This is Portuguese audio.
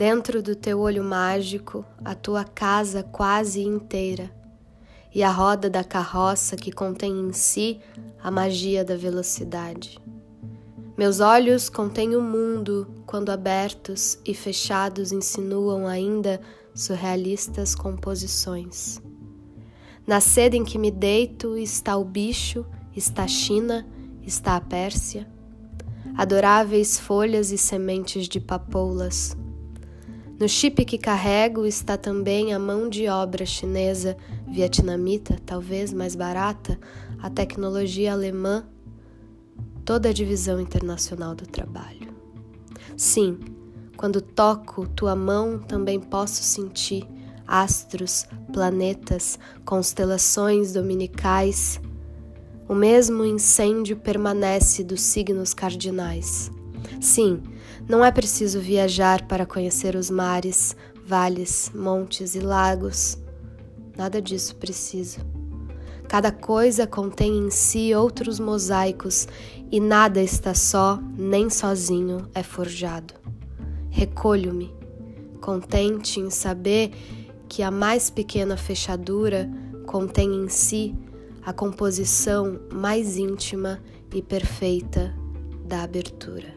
Dentro do teu olho mágico, a tua casa quase inteira, e a roda da carroça que contém em si a magia da velocidade. Meus olhos contêm o mundo quando abertos e fechados insinuam ainda surrealistas composições. Na seda em que me deito está o bicho, está a China, está a Pérsia, adoráveis folhas e sementes de papoulas. No chip que carrego está também a mão de obra chinesa, vietnamita, talvez mais barata, a tecnologia alemã, toda a divisão internacional do trabalho. Sim, quando toco tua mão, também posso sentir astros, planetas, constelações dominicais. O mesmo incêndio permanece dos signos cardinais. Sim, não é preciso viajar para conhecer os mares, vales, montes e lagos. Nada disso preciso. Cada coisa contém em si outros mosaicos e nada está só nem sozinho é forjado. Recolho-me, contente em saber que a mais pequena fechadura contém em si a composição mais íntima e perfeita da abertura.